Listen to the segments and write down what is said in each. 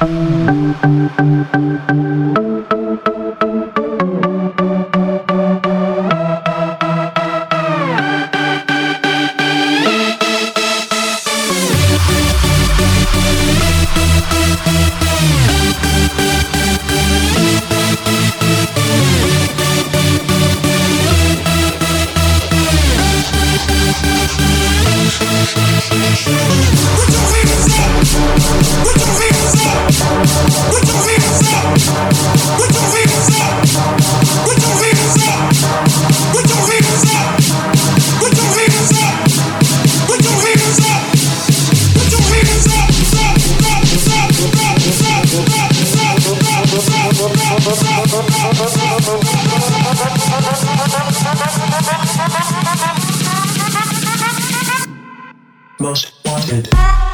Mm-hmm. most wanted.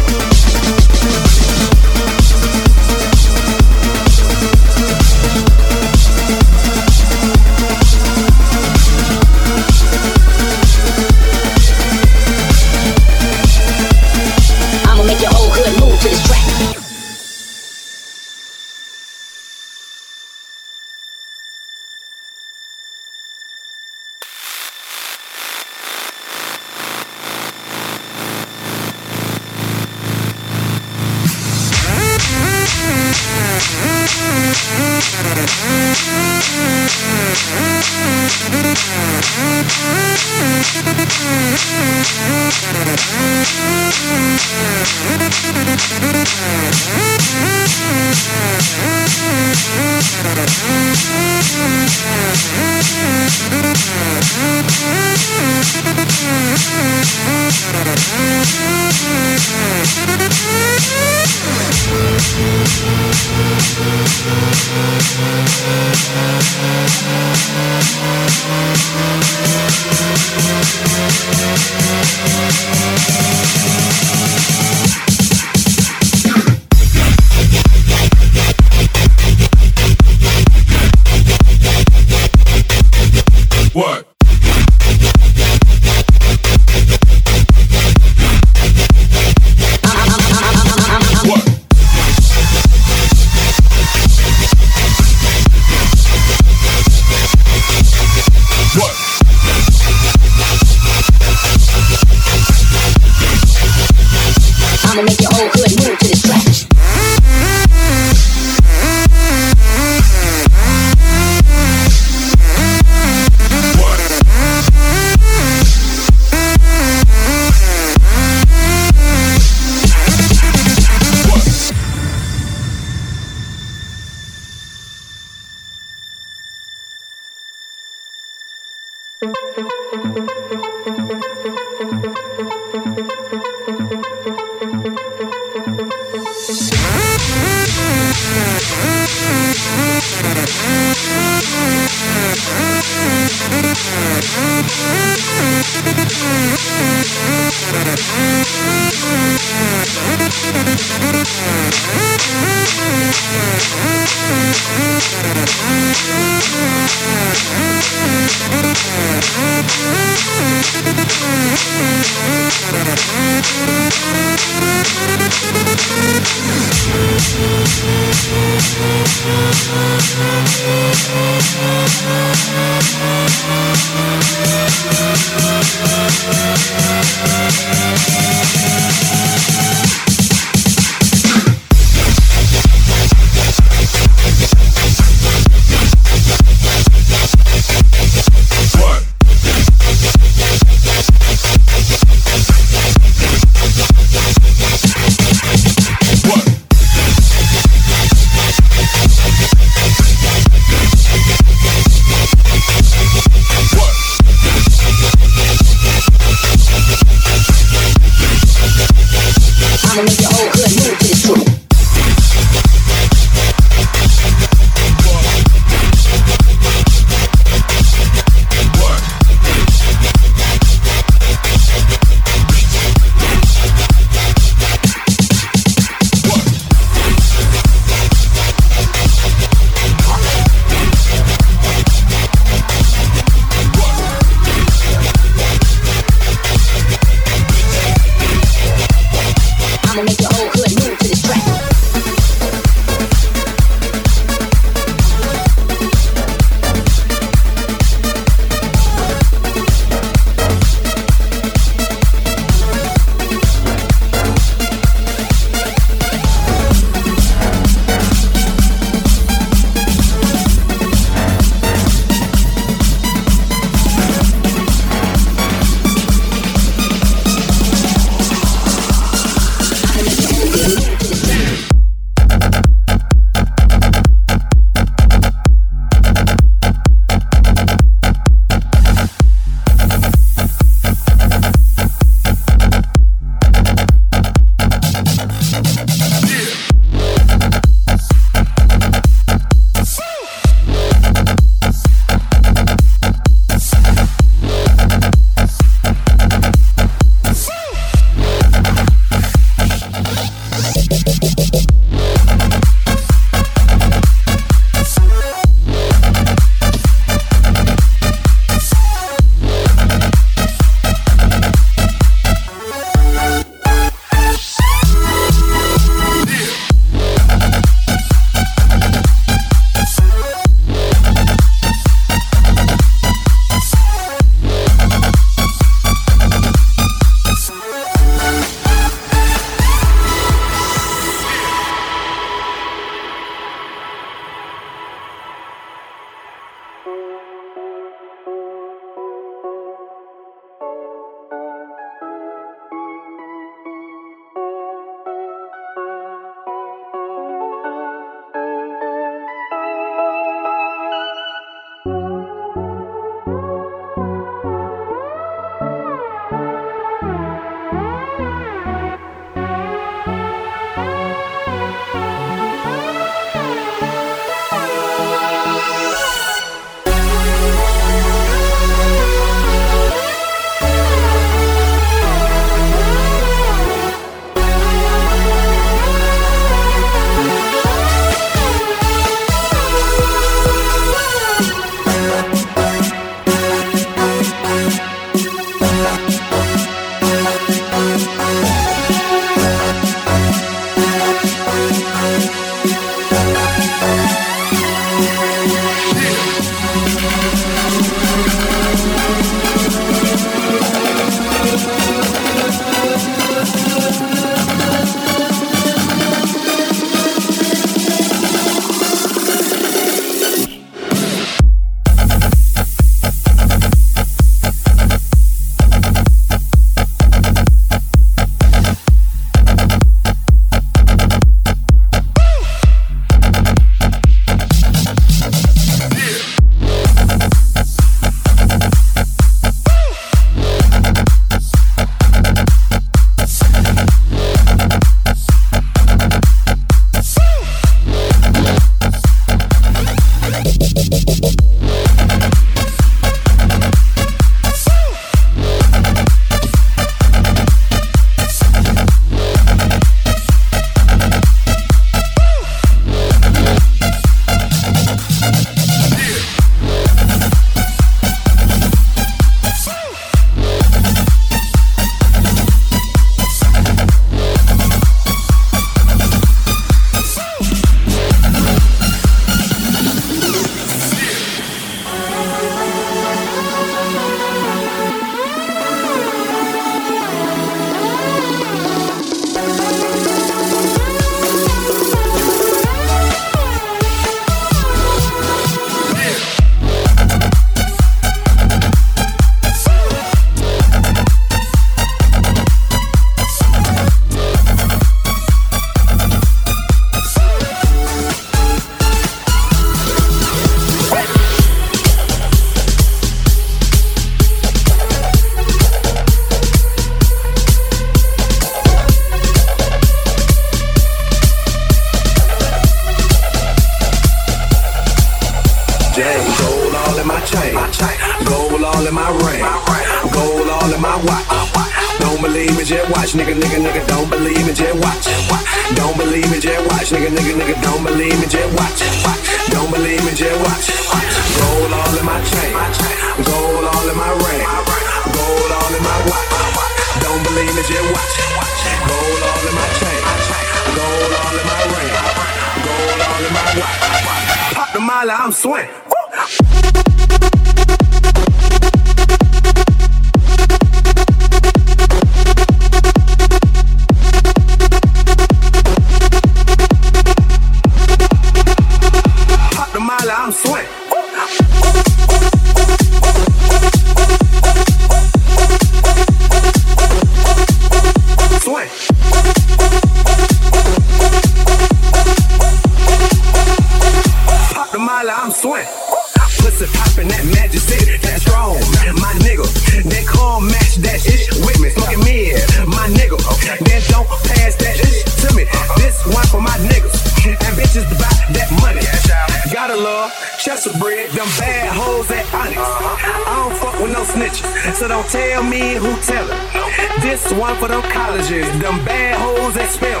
That's one for them colleges, them bad hoes that spam.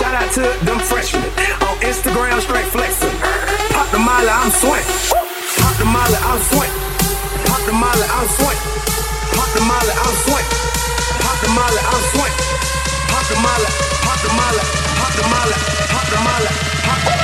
Shout out to them freshmen on Instagram, straight flexing. Pop the molly, I'm sweat. Pop the molly, I'm sweat. Pop the molly, I'm sweat. Pop the molly, I'm sweat. Pop the molly, I'm sweat. Pop the molly, pop the molly, pop the molly, pop the molly, pop the molly.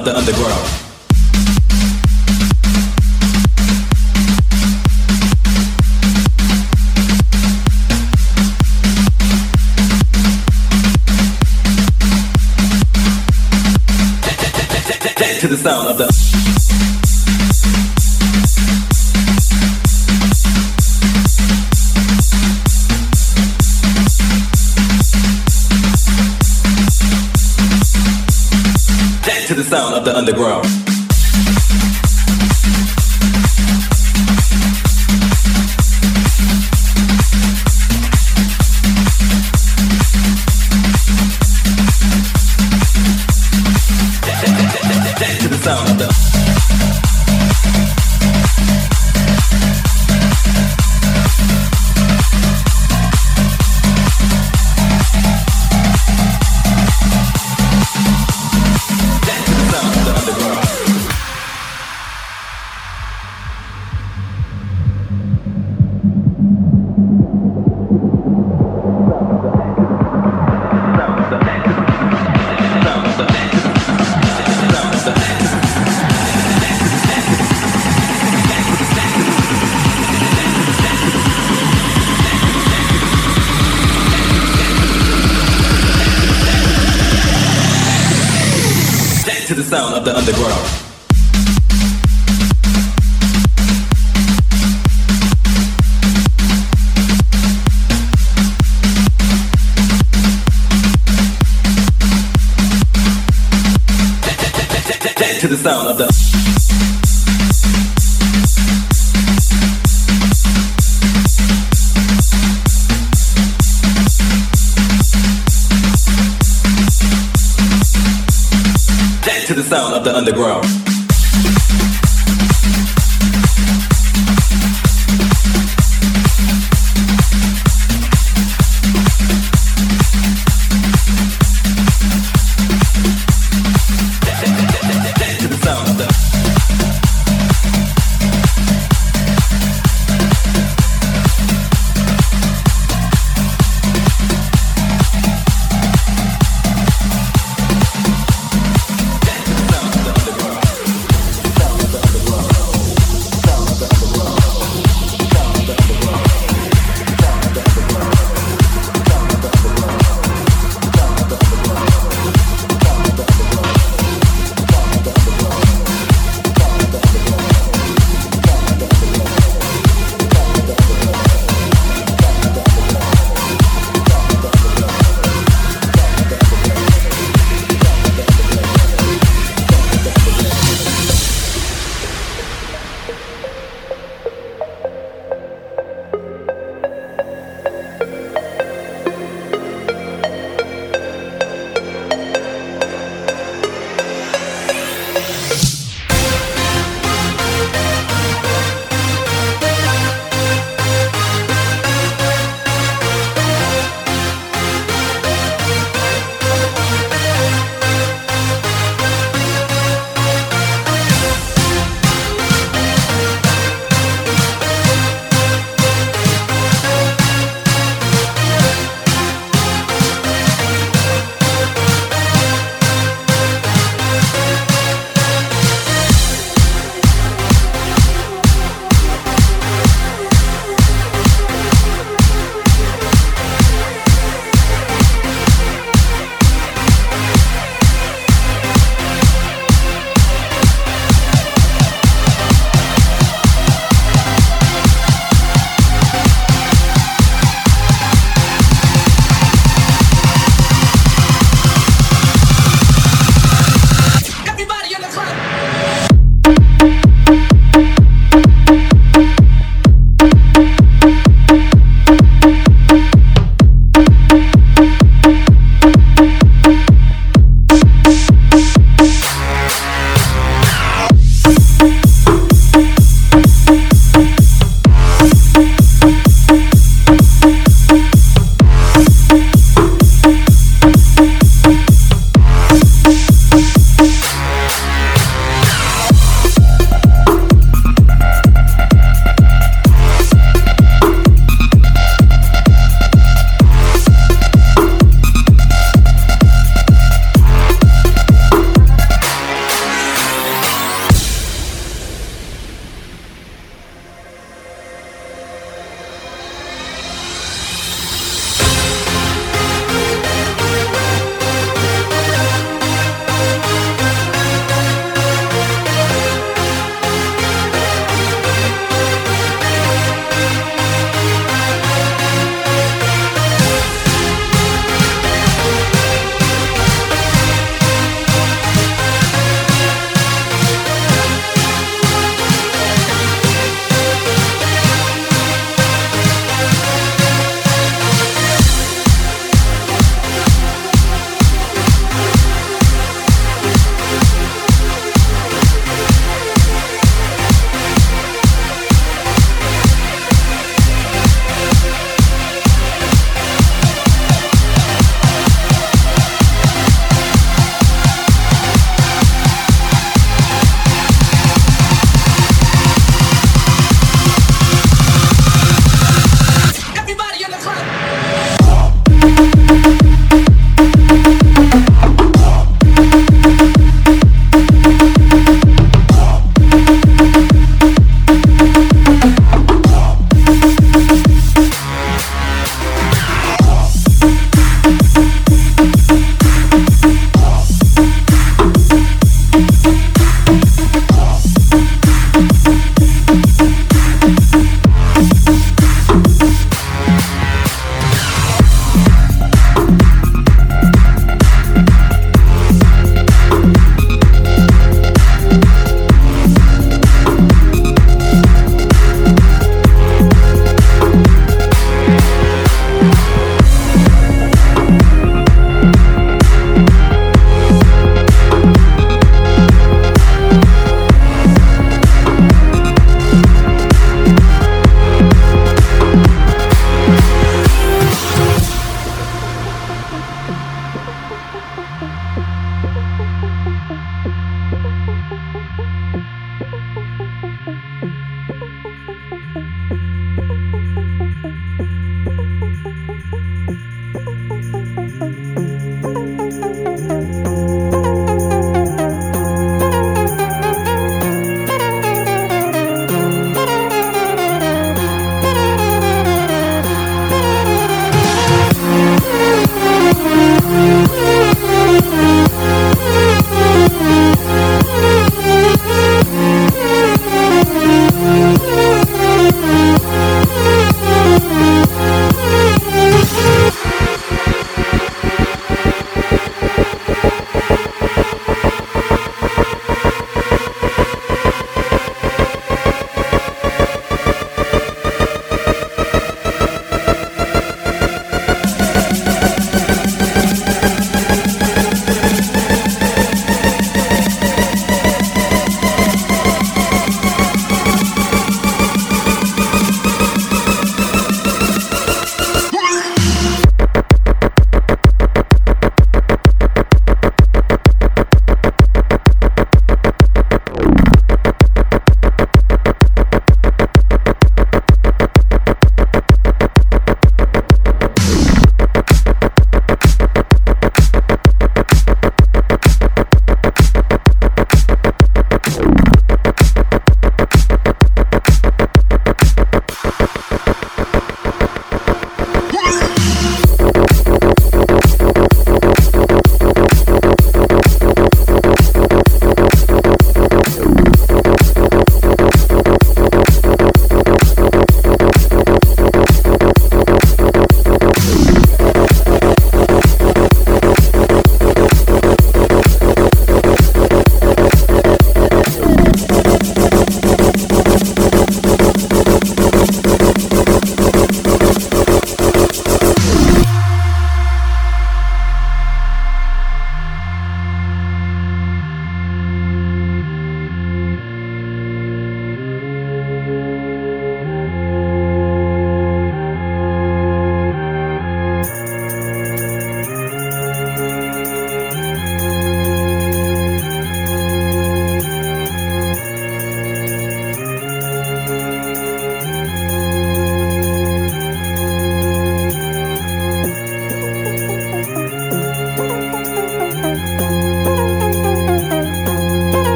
of the underground. Of the underground. To the sound of the underground. To the sound of the sound of the underground.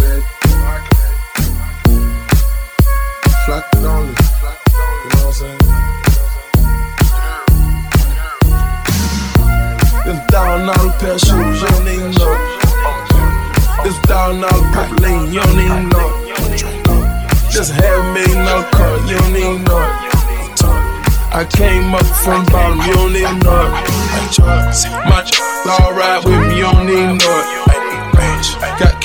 Market. Flat only. You know what I'm saying? Pair shoes, you don't even know. You don't even know. Half million you don't even know. I came up from bottom, you don't even know it. My all ride with me, you don't even know it. Got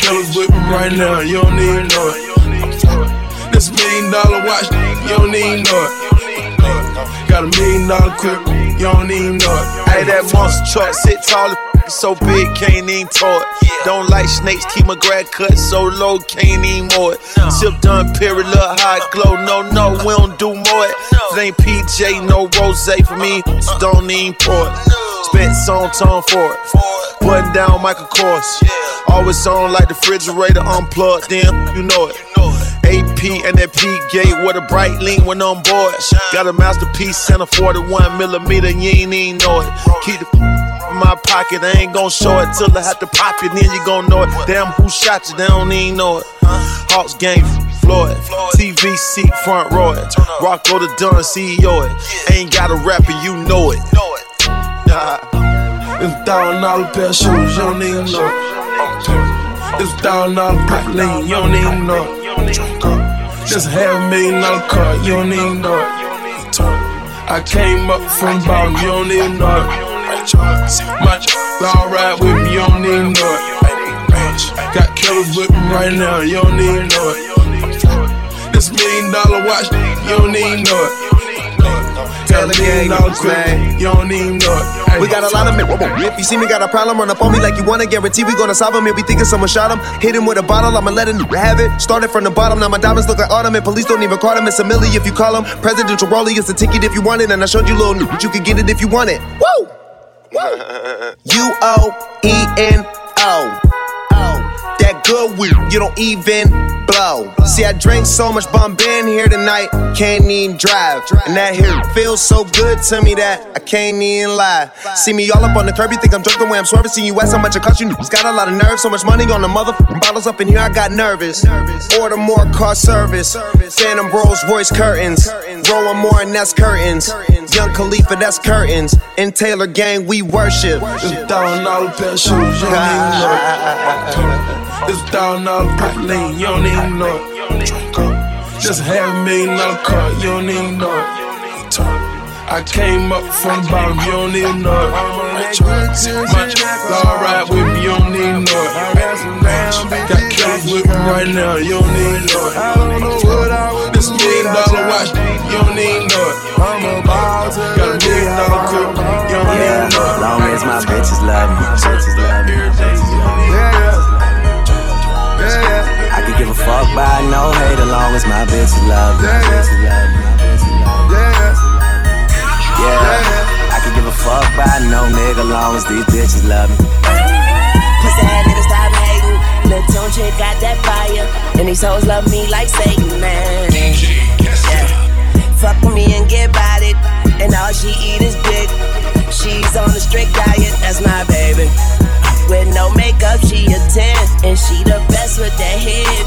right now, you don't even know it. This million dollar watch, you don't even know it. Got a million dollar crib, you don't even know it. Hey, that monster truck sit tall so big, can't even it. Don't like snakes, keep my grad cut so low, can't even more it. Done, period, little hot glow. No, no, we don't do more it. It ain't PJ, no rose for me, so don't even pour it. Spent song tone for it. Button down Michael Kors. Always on like the refrigerator unplugged, damn, you know it. AP and that P gate with a bright lean when on board. Got a masterpiece and a 41 millimeter, you ain't even know it. Keep the in my pocket, I ain't gon' show it till I have to pop it, then you gon' know it. Damn, who shot you? They don't even know it. Hawks game, Floyd, TV seat front row it. The Dunn, CEO it. Ain't got a rapper, you know it. It's a thousand dollar pair of shoes, you don't even know it. It's a thousand dollar pack lean, you don't even know. Just a half a million dollar car, you don't even know. I came up from bottom, you don't even know. My all right with me, you don't even know it. Got killers with me right now, you don't even know it. This million dollar watch, you don't even know it. Got a million dollar you don't even know it. We got a lot of men. If you see me got a problem, run up on me like you wanna guarantee we gonna solve him. If we thinking someone shot him, hit him with a bottle, I'ma let him have it. Started from the bottom, now my diamonds look like autumn, and police don't even call him. It's a milli if you call him. Presidential rollie, it's a ticket if you want it, and I showed you little new, but you can get it if you want it. Woo! U O E N O. Oh. That good weed, you don't even blow. See, I drank so much Bombay in here tonight, can't even drive. And that here feels so good to me that I can't even lie. See me all up on the curb, you think I'm drunk the way I'm swerving. See you ask how much it cost you. It's got a lot of nerve, so much money on the motherfucking bottles up in here, I got nervous. Order more car service, Phantom Rolls Royce curtains, rolling more and that's curtains. Young Khalifa, that's curtains. In Taylor Gang, we worship. It's a thousand dollar pair of shoes, you don't even know It's a thousand dollar lean, you don't even know it. Just a half a million dollar car, you don't even know it. I came up from the bottom, you don't even know it. My alright with me, you don't even know it. Got killers with me right now, you don't even know it. This million dollar watch, you don't even know it. Got a million dollar crib, you don't even know it. Long as my bitches love me, bitches love me, bitches love me. Give a fuck by no hate as long as my bitches love me. Yeah, I can give a fuck by no nigga long as these bitches love me. Pussy head nigga stop hating. Lil' Tune chick got that fire. And these hoes love me like Satan, man. Yeah. Fuck with me and get about it. And all she eat is dick. She's on a strict diet, that's my baby. With no makeup, she a 10. And she the best with that head,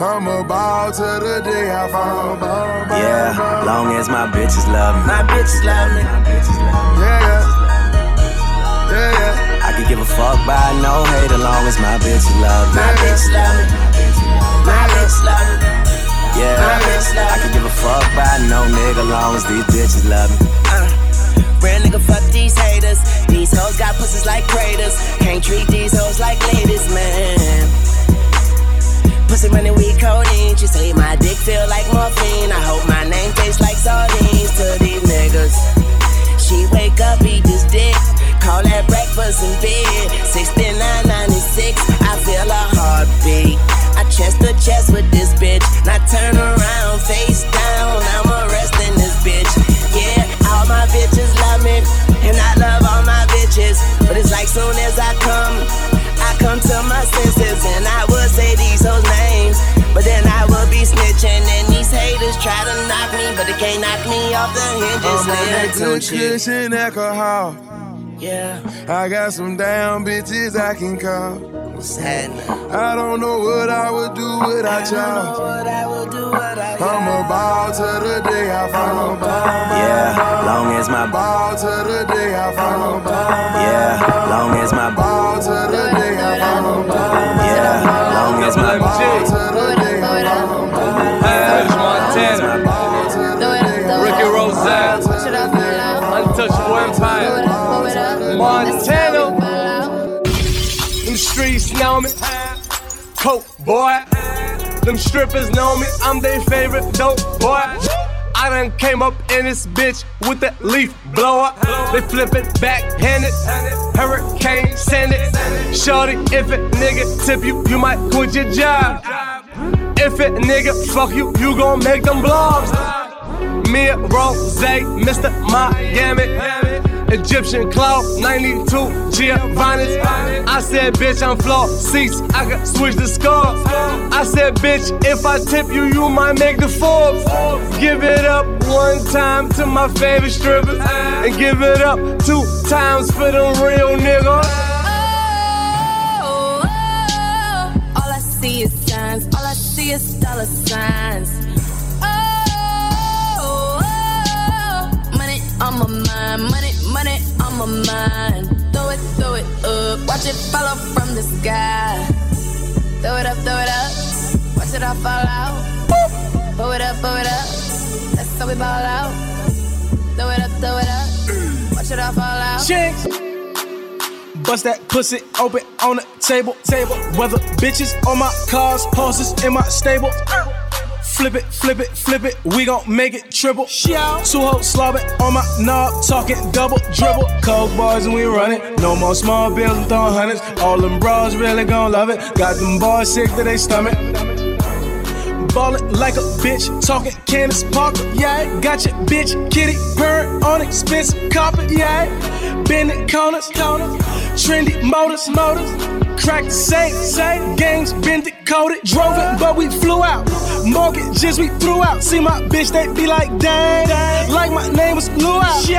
I'm a ball to the day I fall. Ball, ball, Yeah, ball. long as my bitches love me. My bitches love me. My bitches love me. Yeah, yeah. Yeah, yeah. I could give a fuck by no hate as long as my bitches love me. My bitches love me. My bitches love me. Yeah, I could give a fuck by no nigga long as these bitches love me. Uh, real nigga, fuck these haters. These hoes got pussies like craters. Can't treat these hoes like ladies, man. Pussy money, we codeine. She say my dick feel like morphine. I hope my name tastes like sardines to these niggas. She wake up, eat this dick. Call that breakfast in bed. 6996, I feel a heartbeat. I chest to chest with this bitch. Now turn around, face down. I'm arresting this bitch. Yeah, all my bitches love me. And I love all my bitches. But it's like soon as I come, I come to my senses. And I me but off the hinges, I'm on that nigga. good Don't you? cushion alcohol. Yeah, I got some down bitches I can call. what's happening? I don't know what I would do without y'all. What I will do, what I I'm a ball to the day I fall. Yeah, long as my Ball to the day I fall. yeah, long as my Ball to the day I fall. yeah, long as my Ball to the day I fall. Montana, Ricky Rose, Untouchable Empire, Montana. Them streets know me, coke boy. Them strippers know me, I'm their favorite dope boy. I done came up in this bitch with that leaf blower. They flip it backhanded, hurricane send it. Shorty, if a nigga tip you, you might quit your job. If a nigga fuck you, you gon' make them blogs. Me Rose, Mr. Miami. Egyptian Cloud, 92 Giovanni's. I said, bitch, I'm floor seats. I can switch the score. I said, bitch, if I tip you, you might make the Forbes. Give it up one time to my favorite strippers. And give it up two times for them real niggas. See is signs. All I see is dollar signs. Oh, oh, money on my mind. Money, money on my mind. Throw it, throw it up. Watch it follow from the sky. Throw it up, throw it up. Watch it all fall out. Pull it up, pull it up. That's how we ball out. Throw it up, throw it up. Watch it all fall out. Chinx. Bust that pussy open on the table, table. Whether bitches on my cars, horses in my stable. Flip it, flip it, flip it. We gon' make it triple. Two hoes slobbing on my knob, talking double dribble. Coke boys and we running. No more small bills, I'm throwing hundreds. All them bras really gon' love it. Got them boys sick to they stomach. Ballin' like a bitch, talking Candace Parker, yeah. Got your bitch kitty purring on expensive carpet, yeah. Bending corners, corners, trendy motors, motors. Crack the safe, safe. Games been decoded, drove it, but we flew out. Mortgages we threw out. See my bitch, they be like, dang, like my name was Blue Out. Yo.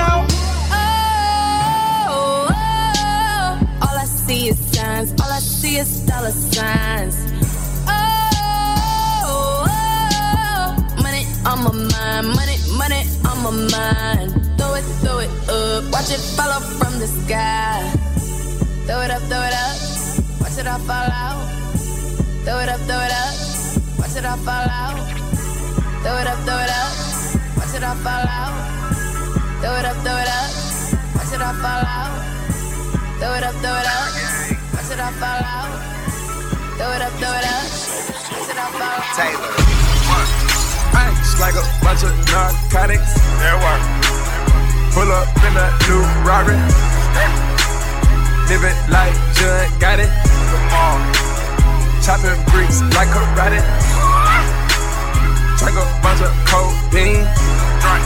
Oh, oh, all I see is signs. All I see is dollar signs. Oh, oh, money on my mind. Money, money on my mind. Throw it, throw it up. Watch it follow from the sky. Throw it up, throw it up. Watch it all fall out. Throw it up, throw it up. Watch it all fall out. Throw it up, throw it up. Watch it all fall out. Throw it up, throw it up. Watch it all fall out. Throw it up, throw it up. Watch it all fall out. Throw it up, throw it up. Watch it all fall out. Taylor. Ice like a bunch of narcotics. There work. Pull up in a new Rari. Living like John got it. Chopping bricks like karate. Drink a bunch of codeine. Drink.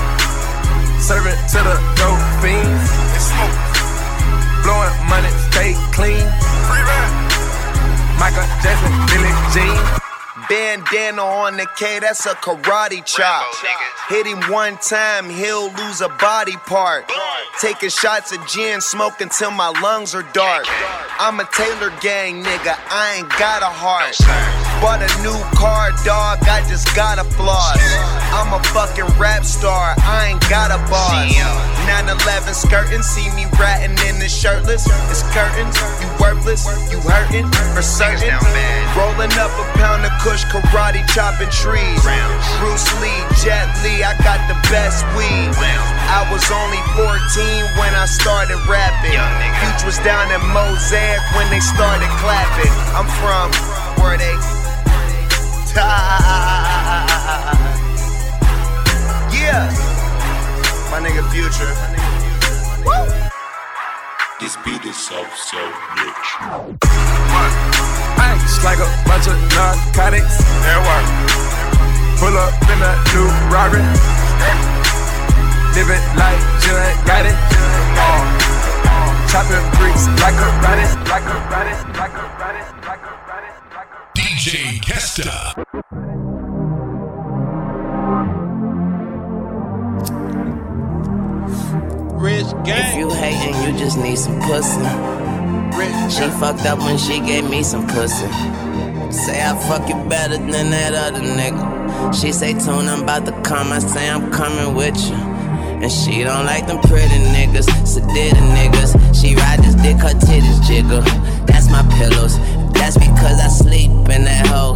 Serving to the dope fiends. It's smoke. Blowing money, stay clean. Michael Jackson, Billie Jean. Bandana on the K, that's a karate chop. Hit him one time, he'll lose a body part. Taking shots of gin, smoking till my lungs are dark. I'm a Taylor gang nigga, I ain't got a heart. Bought a new car, dog, I just got a floss. I'm a fucking rap star, I ain't got a boss. 911 skirting, see me ratting in the shirtless. It's curtains, you worthless, you hurting for certain. Rolling up a pound of kush, karate chopping trees. Bruce Lee, Jet Li, I got the best weed. I was only 14 when I started rapping. Huge was down in Mosaic when they started clapping. I'm from where they. Yeah, my nigga Future. This beat is so, so rich. Ice like a bunch of narcotics. There work. Pull up in a new Rari. Living like John got it. Uh, chopping bricks like a rabbit, like a rabbit, like a rabbit, DJ Kesta. Rich gang. If you hating, you just need some pussy. She fucked up when she gave me some pussy. Say I fuck you better than that other nigga. She say, Tune, I'm about to come. I say, I'm coming with you. And she don't like them pretty niggas, sedated niggas. She ride this dick, her titties jiggle. That's my pillows. That's because I sleep in that hole.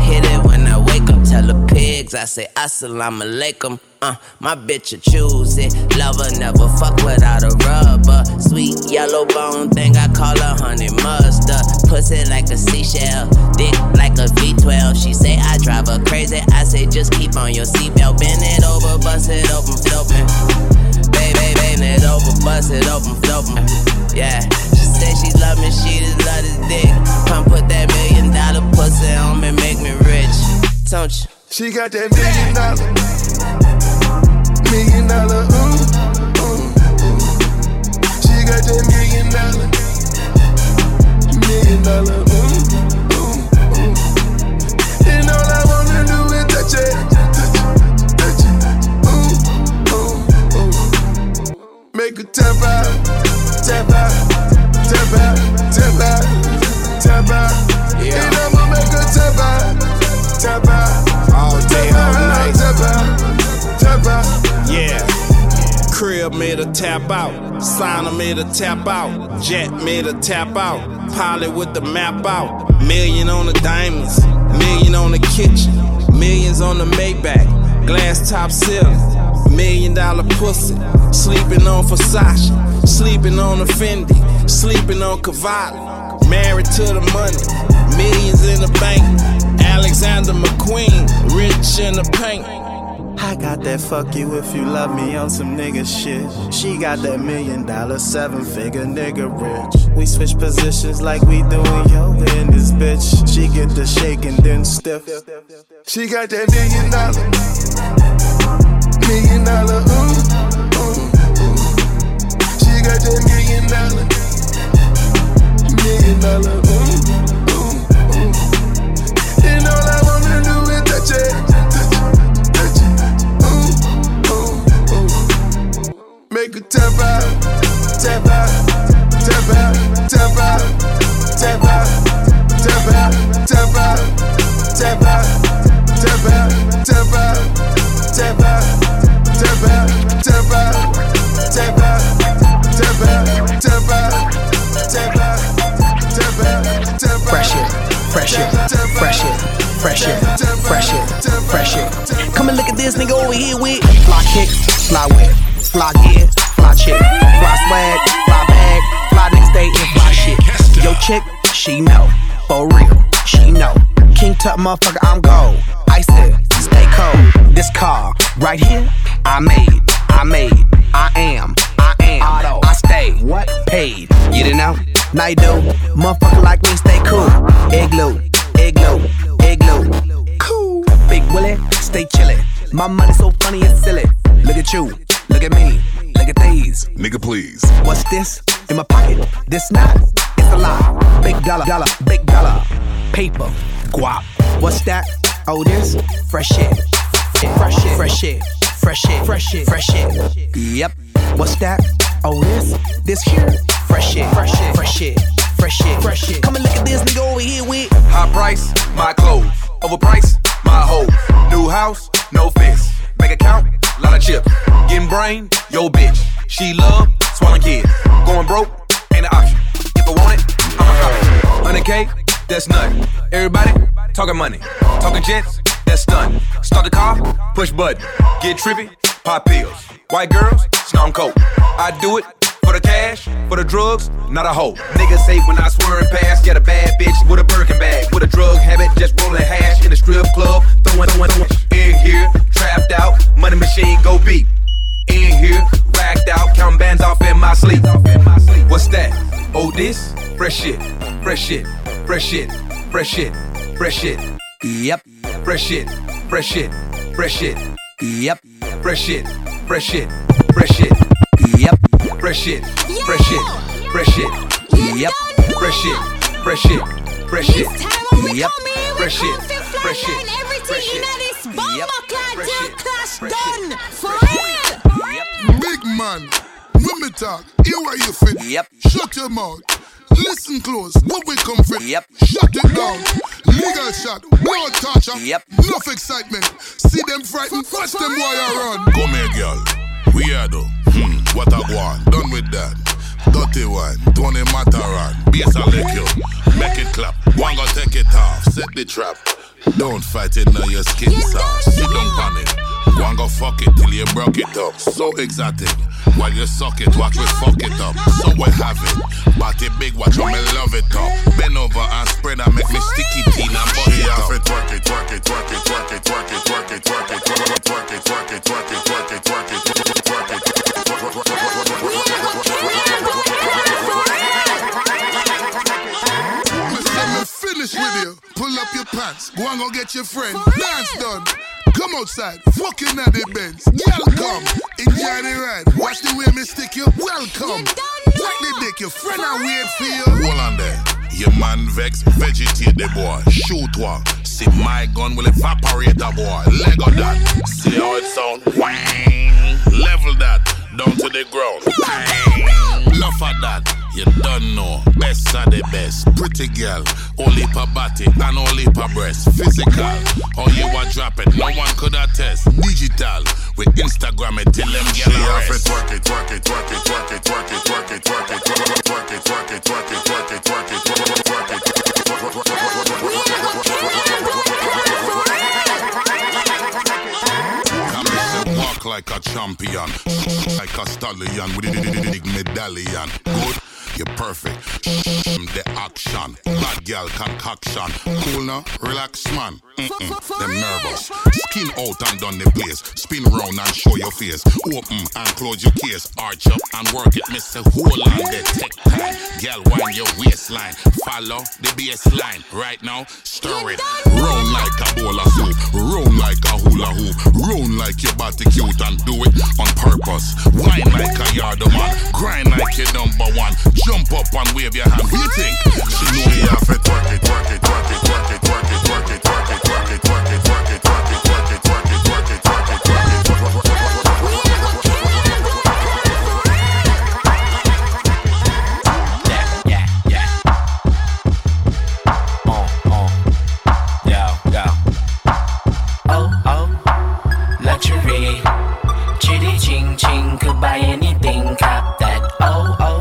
Hit it when I wake up, tell the pigs. I say, Assalamu alaikum. Uh, my bitch a choose it. Lover never fuck without a rubber. Sweet yellow bone thing, I call her honey mustard. Pussy like a seashell, dick like a V12. She say I drive her crazy. I say just keep on your seatbelt. Bend it over, bust it open, flopping. Baby, bend it over, bust it open, flopping. Yeah, she say she love me, she just love this dick. Come put that million dollar pussy on me, make me rich. Don't you? She got that million dollar, million dollar, ooh, ooh, ooh. She got that million dollar, million dollar, ooh, ooh, ooh. And all I wanna do is touch it, Make her tap out, tap out, tap out, tap out, tap out. Yeah. And I'ma make her tap out, tap out. All day, all night. Tap out, tap out. Yeah. Crib made a tap out. Signer made a tap out. Jet made a tap out. Pilot with the map out. Million on the diamonds. Million on the kitchen. Millions on the Maybach. Glass top ceiling. Million dollar pussy. Sleeping on Versace. Sleeping on a Fendi. Sleeping on Cavalli. Married to the money. Millions in the bank. Alexander McQueen. Rich in the paint. I got that fuck you if you love me on some nigga shit. She got that million dollar, seven figure nigga rich. We switch positions like we doing yoga in this bitch. She get the shake and then stiff. She got that million dollar, million dollar, ooh, ooh, ooh. She got that million dollar, motherfucker, I'm gold. I said, stay cold. This car right here, I made, I made, I am, I am, I stay, what paid? You didn't know? Now you do. Motherfucker like me, stay cool. Igloo, igloo, igloo. Cool. Big Willie, stay chillin'. My money so funny and silly. Look at you, look at me, look at these. Nigga, please. What's this in my pocket? This not. It's a lot. Big dollar, dollar, big dollar. Paper, guap. What's that? Oh, this fresh shit. Fresh shit, fresh shit, fresh shit, fresh shit, fresh shit. Yep. What's that? Oh, this, this here. Fresh shit, fresh shit, fresh shit, fresh shit, fresh shit. Come and look at this nigga over here with. High price, my clothes. Overpriced, my hoes. New house, no fence. Bank account, lot of chips. Getting brain, yo bitch. She love, swallowing kids. Going broke, ain't an option. If I want it, I'ma cop it. 100K, that's nothing. Everybody, talking money. Talking jets, that's stunning. Start the car, push button. Get trippy, pop pills. White girls, snom coke. I do it for the cash, for the drugs, not a hoe. Niggas say when I swerve past, get a bad bitch with a Birkin bag, with a drug habit, just rolling hash in the strip club, throwing, throwing, throwing. In here, trapped out, money machine go beep. In here, racked out, counting bands off in my sleep. What's that? Oh, this? Fresh shit, fresh shit, fresh shit, fresh shit, fresh shit. Yep. Fresh shit, fresh shit, fresh shit. Yep. Fresh shit, fresh shit, fresh shit. Yep. Fresh shit, fresh shit, fresh shit. Yep. Fresh shit, fresh shit, fresh shit. Yep. Fresh shit, fresh shit, fresh shit. Yep. Fresh shit, fresh shit. Big man, we me talk. Hear what you fit. Yep. Shut your mouth. Listen close. What we come for? Yep. Shut it down. Legal shot. Blood touch. Yep. Enough excitement. See them frightened. Watch them boy run. Come here, girl. We are though. Hmm, what I want. Done with that. Dirty one, Tony Mataran. Bass a lick you. Make it clap. One go take it off. Set the trap. Don't fight it now, your skin soft. Sit down panic. One go fuck it till you broke it up. So exotic. While you suck it, watch me fuck it up. So we have it. Body big, watch how me love it up. Bend over and spread and make me sticky teen and butt it up. Twerk it, twerk it, twerk it, twerk it, twerk it, twerk it, twerk it, twerk it, twerk it, twerk it, twerk it, twerk it, twerk it, twerk it, Me say me finish with you. Pull up your pants. Go and go get your friend. Dance done. Come outside. Fucking at the Benz. Girl, come. Enjoy the ride. Watch the way me stick you. Welcome. Like the dick. Your friend I wait for you. Hold on there. Your man vex, vegetate the boy. Shoot one. See my gun will evaporate the boy. Leg of that. See how it sound? Wang. Level that. Down to the ground. Bang. Enough of that. You don't know. Best of the best. Pretty girl. Only per body and only per breast. Physical. How you a drop it. No one could attest. Digital. With Instagram it till them get. Twerk it, twerk it, twerk it, twerk it, twerk it, twerk it, twerk it, twerk it, twerk it, twerk it, twerk it, twerk it, twerk it, twerk it, twerk it, Come and say walk like a champion, like a stallion with a big medallion. Good, you're perfect. The action, bad girl concoction. Cool now, relax man. Mm-mm, them nervous. Skin out and done the place. Spin round and show your face. Open and close your case. Arch up and work it. Miss a whole on the take time. Girl, wind your waistline. Follow the baseline. Right now, stir it. Round like a bowl of soup. Round like a hula hoop. Round like your body cute and do it on purpose. Wine like a yard man. Grind like your number one. Jump up and wave your hand. What you think? She know you have to twerk it, twerk it, twerk it, twerk it, twerk it, twerk it, twerk it, twerk it, twerk it, twerk it, twerk it, twerk it, twerk it, twerk it, twerk it, twerk it, twerk it. Yeah, yeah, yeah. Uh, uh. Yo, yo. Oh, oh. Luxury. Chitty ching ching. Could buy anything. Cop that. Oh, oh.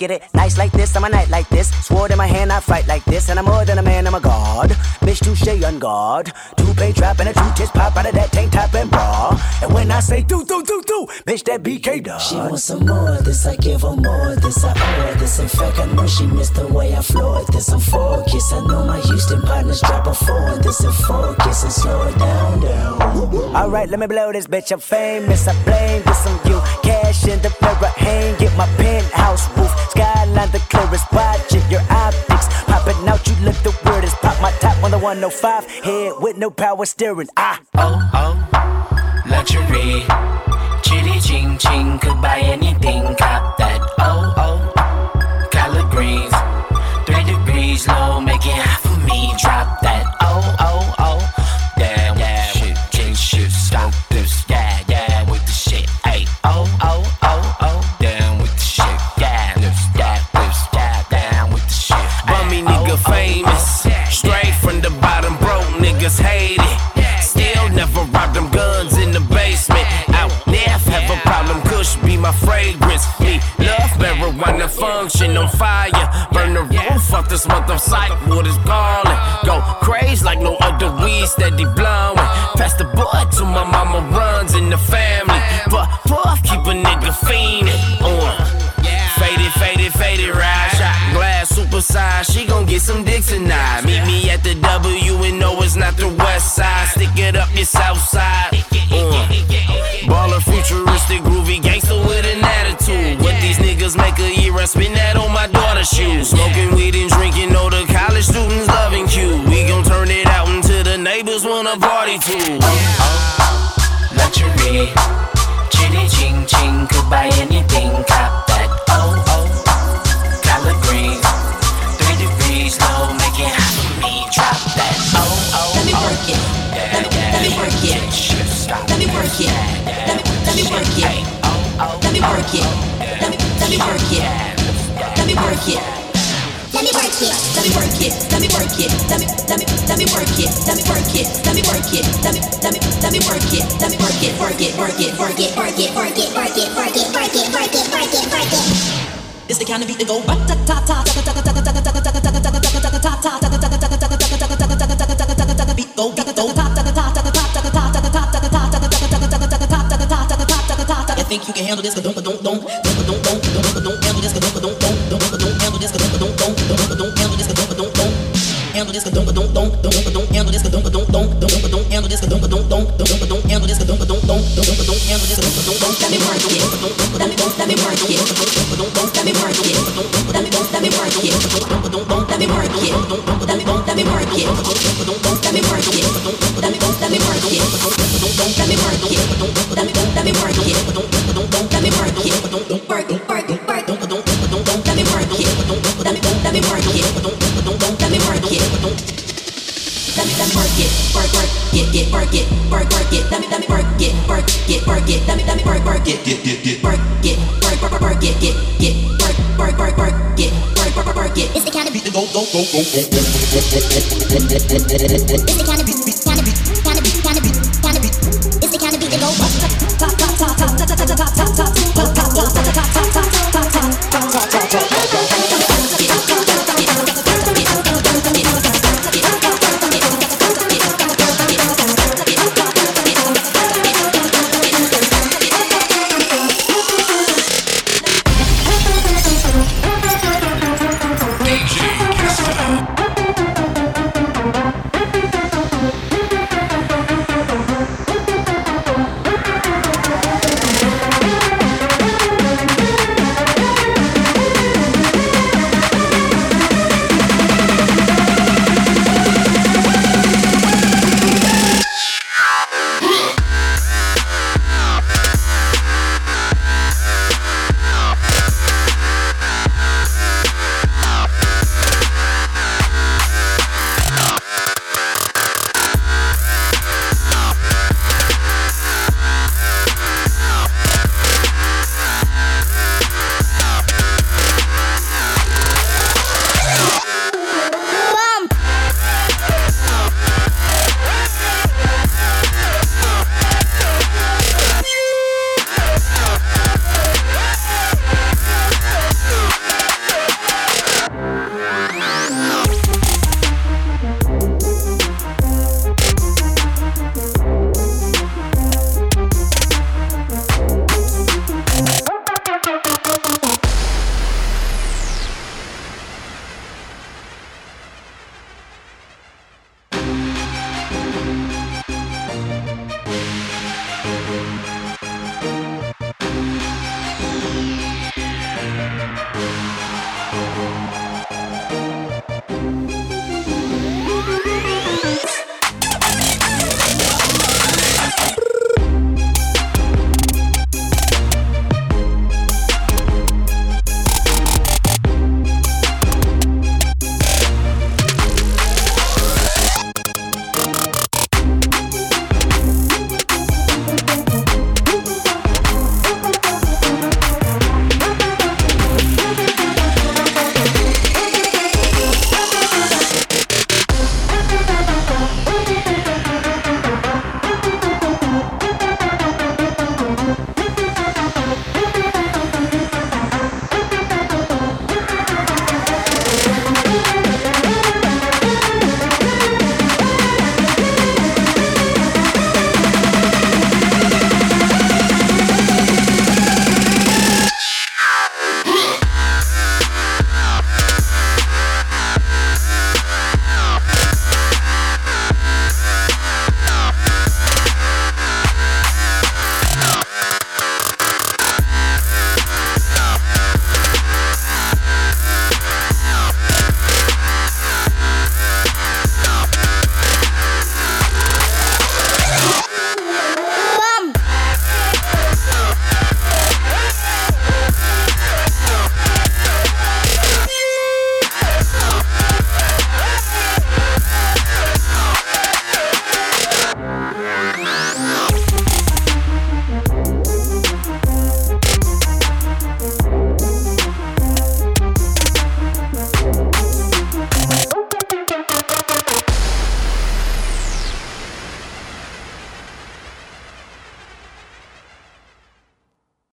Get it, And a two-tits pop out of that tank top and bra And when I say do, do, do, do Bitch, that BK dog She wants some more, this I give her more, this I owe her. This in fact, I know she missed the way I floored. This I'm kiss. I know my Houston partners drop a four. This in focus and slow it down, down. Alright, let me blow this bitch. I'm famous. I blame this on you. Cash in the mirror, hang it. My penthouse roof. Skyline the clearest. Watching your optics. Popping out, you look the weirdest. Pop my top on the 105. Head with no power steering. Ah. Oh, oh. Luxury. Chitty ching ching. Could buy anything. Cop that. Oh, oh. Collard greens. Three degrees low. Make it hot for me. Drop that. Oh, oh, oh. Damn, yeah. Shit, king shit. Stop this. Yeah, yeah. With the shit. Hey. Oh, oh, oh, oh. Down with the shit. Yeah. Lips, yeah, lips, yeah. Down with the shit. Bummy nigga famous. Straight from the bottom, broke niggas hate my fragrance. Me love marijuana function on fire. Burn the roof off this psych. What is calling? Go crazy like no other weed steady blowing. Pass the boy to my mama runs in the family. But puff keep a nigga fiending. On. Faded, faded, faded, ride. Shot glass, super size. She gon' get some dick tonight. Meet me at the W and no, it's not the west side. Stick it up your south side. Uh. These make a year, I spin that on my daughter's shoes. Smoking weed and drinking, all the college students loving you. We gon' turn it out until the neighbors wanna party too. Oh, luxury. Chitty ching